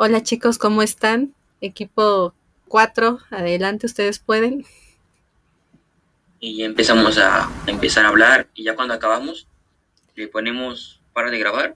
Hola chicos, ¿cómo están? Equipo 4, adelante, ustedes pueden. Y empezamos a empezar a hablar y ya cuando acabamos le ponemos para de grabar